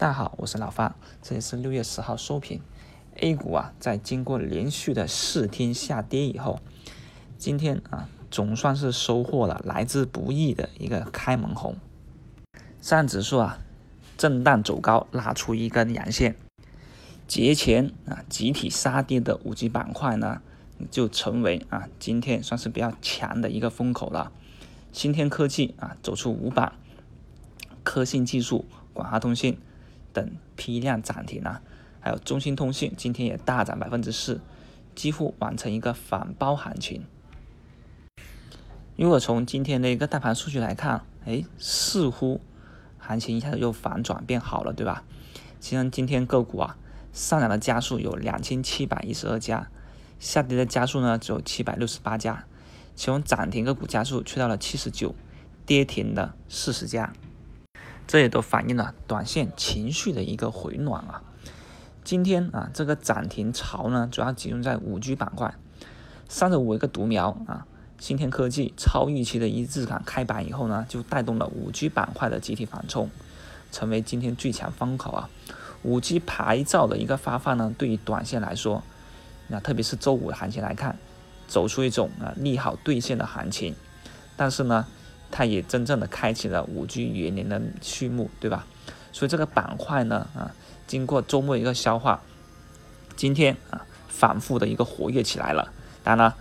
大家好，我是老范，这里是六月十号收评。A 股啊，在经过连续的四天下跌以后，今天啊，总算是收获了来之不易的一个开门红。上指数啊，震荡走高，拉出一根阳线。节前啊，集体杀跌的五 G 板块呢，就成为啊，今天算是比较强的一个风口了。新天科技啊，走出五板，科信技术、广华通信。等批量涨停啊，还有中兴通讯今天也大涨百分之四，几乎完成一个反包行情。如果从今天的一个大盘数据来看，哎，似乎行情一下子又反转变好了，对吧？其实今天个股啊上涨的家数有两千七百一十二家，下跌的家数呢只有七百六十八家，其中涨停个股家数去到了七十九，跌停的四十家。这也都反映了短线情绪的一个回暖啊。今天啊，这个涨停潮呢，主要集中在五 G 板块，三十五一个独苗啊，新天科技超预期的一字感开板以后呢，就带动了五 G 板块的集体反冲，成为今天最强风口啊。五 G 牌照的一个发放呢，对于短线来说，那特别是周五的行情来看，走出一种啊利好兑现的行情，但是呢。它也真正的开启了五 G 元年的序幕，对吧？所以这个板块呢，啊，经过周末一个消化，今天啊，反复的一个活跃起来了。当然了，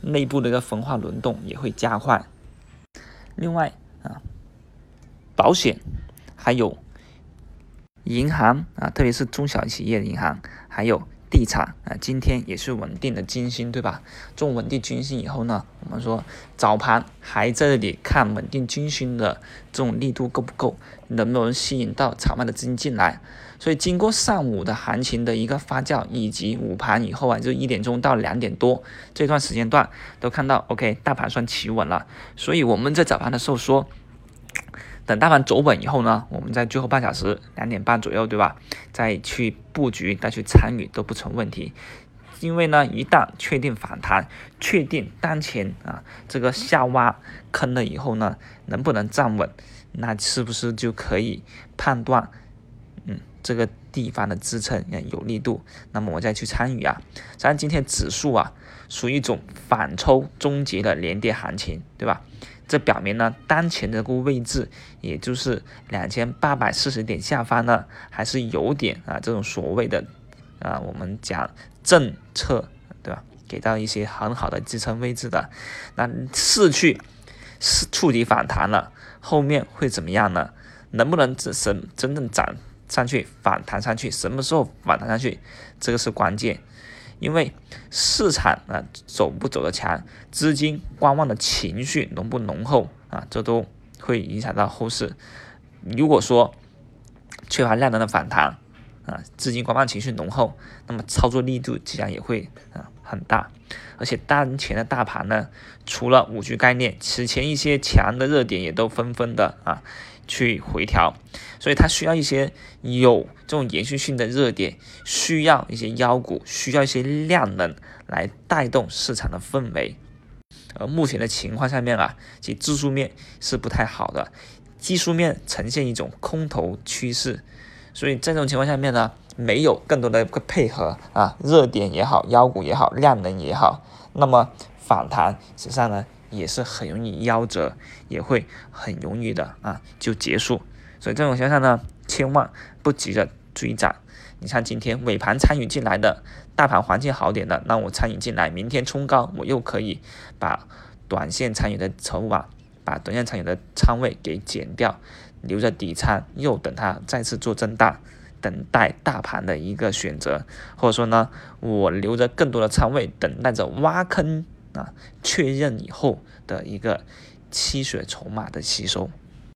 内部的一个分化轮动也会加快。另外啊，保险还有银行啊，特别是中小企业的银行，还有。地产啊，今天也是稳定的军心，对吧？这种稳定军心以后呢，我们说早盘还在这里看稳定军心的这种力度够不够，能不能吸引到场外的资金进来？所以经过上午的行情的一个发酵，以及午盘以后啊，就一点钟到两点多这段时间段，都看到 OK，大盘算企稳了。所以我们在早盘的时候说。等大盘走稳以后呢，我们在最后半小时两点半左右，对吧？再去布局、再去参与都不成问题。因为呢，一旦确定反弹，确定当前啊这个下挖坑了以后呢，能不能站稳，那是不是就可以判断，这个地方的支撑有力度，那么我再去参与啊。像今天指数啊，属于一种反抽终结的连跌行情，对吧？这表明呢，当前这个位置，也就是两千八百四十点下方呢，还是有点啊这种所谓的啊我们讲政策对吧，给到一些很好的支撑位置的。那是去是触底反弹了，后面会怎么样呢？能不能真真真正涨上去反弹上去？什么时候反弹上去？这个是关键。因为市场啊走不走得强，资金观望的情绪浓不浓厚啊，这都会影响到后市。如果说缺乏量能的反弹啊，资金观望情绪浓厚，那么操作力度自然也会啊很大。而且当前的大盘呢，除了五 G 概念，此前一些强的热点也都纷纷的啊。去回调，所以它需要一些有这种延续性的热点，需要一些妖股，需要一些量能来带动市场的氛围。而目前的情况下面啊，其技术面是不太好的，技术面呈现一种空头趋势，所以在这种情况下面呢，没有更多的个配合啊，热点也好，妖股也好，量能也好，那么反弹实际上呢？也是很容易夭折，也会很容易的啊就结束，所以这种情况下呢，千万不急着追涨。你像今天尾盘参与进来的，大盘环境好点的，那我参与进来，明天冲高，我又可以把短线参与的筹码，把短线参与的仓位给减掉，留着底仓，又等它再次做震荡，等待大盘的一个选择，或者说呢，我留着更多的仓位，等待着挖坑。啊，确认以后的一个期血筹码的吸收。